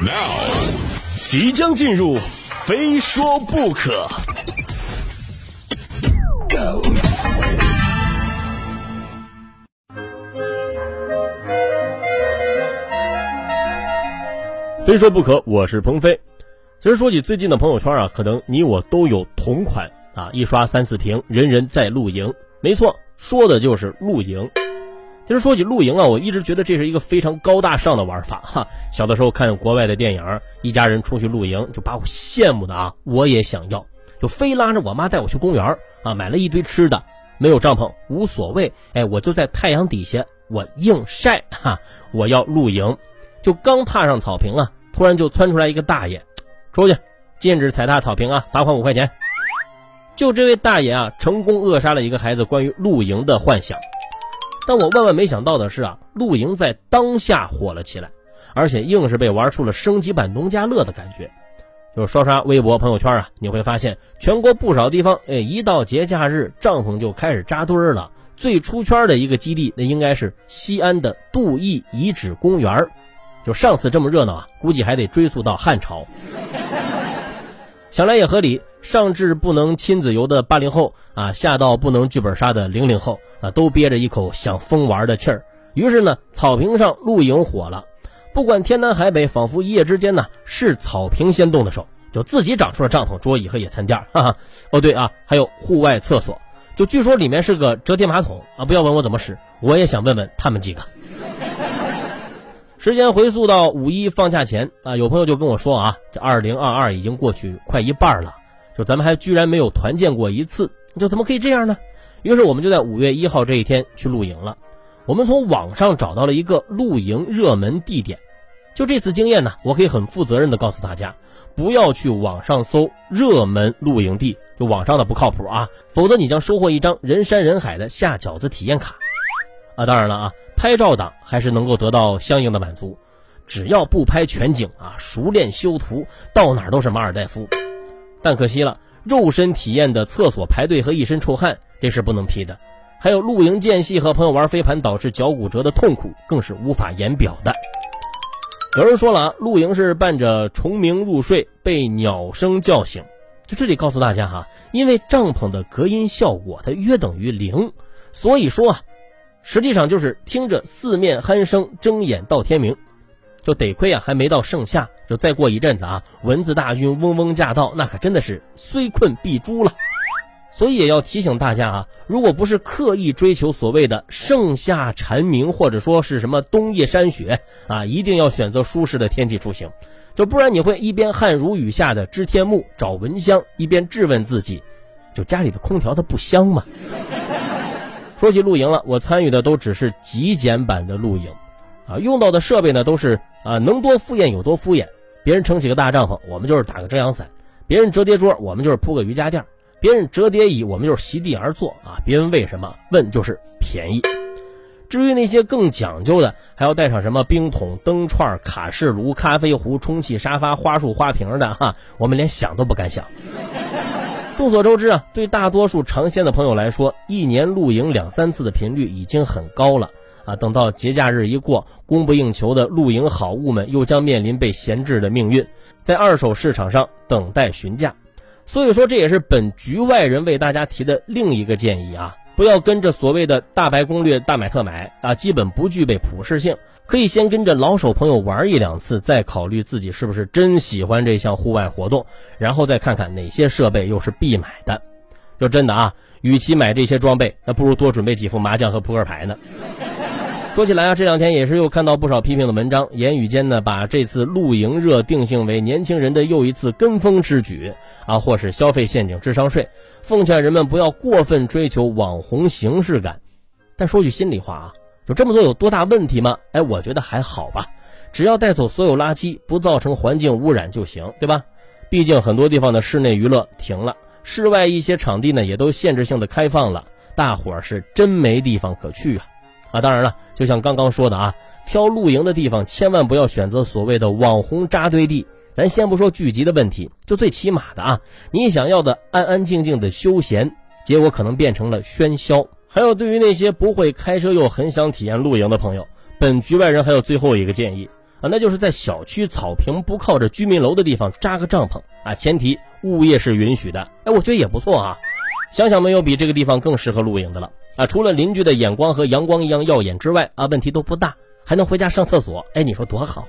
Now，即将进入，非说不可。Go。非说不可，我是鹏飞。其实说起最近的朋友圈啊，可能你我都有同款啊，一刷三四屏，人人在露营。没错，说的就是露营。其实说起露营啊，我一直觉得这是一个非常高大上的玩法哈。小的时候看国外的电影，一家人出去露营，就把我羡慕的啊，我也想要，就非拉着我妈带我去公园啊，买了一堆吃的，没有帐篷无所谓，哎，我就在太阳底下我硬晒哈，我要露营。就刚踏上草坪啊，突然就窜出来一个大爷，出去，禁止踩踏草坪啊，罚款五块钱。就这位大爷啊，成功扼杀了一个孩子关于露营的幻想。但我万万没想到的是啊，露营在当下火了起来，而且硬是被玩出了升级版农家乐的感觉。就是刷刷微博朋友圈啊，你会发现全国不少地方，哎，一到节假日，帐篷就开始扎堆儿了。最出圈的一个基地，那应该是西安的杜邑遗址公园就上次这么热闹啊，估计还得追溯到汉朝。想来也合理，上至不能亲子游的八零后啊，下到不能剧本杀的零零后啊，都憋着一口想疯玩的气儿。于是呢，草坪上露营火了，不管天南海北，仿佛一夜之间呢，是草坪先动的手，就自己长出了帐篷、桌椅和野餐垫。哈哈，哦对啊，还有户外厕所，就据说里面是个折叠马桶啊，不要问我怎么使，我也想问问他们几个。时间回溯到五一放假前啊，有朋友就跟我说啊，这二零二二已经过去快一半了，就咱们还居然没有团建过一次，就怎么可以这样呢？于是我们就在五月一号这一天去露营了。我们从网上找到了一个露营热门地点，就这次经验呢，我可以很负责任的告诉大家，不要去网上搜热门露营地，就网上的不靠谱啊，否则你将收获一张人山人海的下饺子体验卡。啊，当然了啊，拍照党还是能够得到相应的满足，只要不拍全景啊，熟练修图，到哪都是马尔代夫。但可惜了，肉身体验的厕所排队和一身臭汗，这是不能批的。还有露营间隙和朋友玩飞盘导致脚骨折的痛苦，更是无法言表的。有人说了啊，露营是伴着虫鸣入睡，被鸟声叫醒。就这里告诉大家哈，因为帐篷的隔音效果它约等于零，所以说啊。实际上就是听着四面鼾声，睁眼到天明，就得亏啊，还没到盛夏，就再过一阵子啊，蚊子大军嗡嗡驾到，那可真的是虽困必诛了。所以也要提醒大家啊，如果不是刻意追求所谓的盛夏蝉鸣，或者说是什么冬夜山雪啊，一定要选择舒适的天气出行，就不然你会一边汗如雨下的知天幕找蚊香，一边质问自己，就家里的空调它不香吗？说起露营了，我参与的都只是极简版的露营，啊，用到的设备呢都是啊能多敷衍有多敷衍。别人撑起个大帐篷，我们就是打个遮阳伞；别人折叠桌，我们就是铺个瑜伽垫；别人折叠椅，我们就是席地而坐。啊，别问为什么，问就是便宜。至于那些更讲究的，还要带上什么冰桶、灯串、卡式炉、咖啡壶、充气沙发、花束、花瓶的哈，我们连想都不敢想。众所周知啊，对大多数尝鲜的朋友来说，一年露营两三次的频率已经很高了啊。等到节假日一过，供不应求的露营好物们又将面临被闲置的命运，在二手市场上等待询价。所以说，这也是本局外人为大家提的另一个建议啊。不要跟着所谓的大白攻略大买特买啊，基本不具备普适性。可以先跟着老手朋友玩一两次，再考虑自己是不是真喜欢这项户外活动，然后再看看哪些设备又是必买的。就真的啊，与其买这些装备，那不如多准备几副麻将和扑克牌呢。说起来啊，这两天也是又看到不少批评的文章，言语间呢把这次露营热定性为年轻人的又一次跟风之举啊，或是消费陷阱、智商税，奉劝人们不要过分追求网红形式感。但说句心里话啊，就这么做有多大问题吗？哎，我觉得还好吧，只要带走所有垃圾，不造成环境污染就行，对吧？毕竟很多地方的室内娱乐停了，室外一些场地呢也都限制性的开放了，大伙儿是真没地方可去啊。啊，当然了，就像刚刚说的啊，挑露营的地方千万不要选择所谓的网红扎堆地。咱先不说聚集的问题，就最起码的啊，你想要的安安静静的休闲，结果可能变成了喧嚣。还有对于那些不会开车又很想体验露营的朋友，本局外人还有最后一个建议啊，那就是在小区草坪不靠着居民楼的地方扎个帐篷啊，前提物业是允许的。哎，我觉得也不错啊。想想没有比这个地方更适合露营的了啊！除了邻居的眼光和阳光一样耀眼之外啊，问题都不大，还能回家上厕所。哎，你说多好！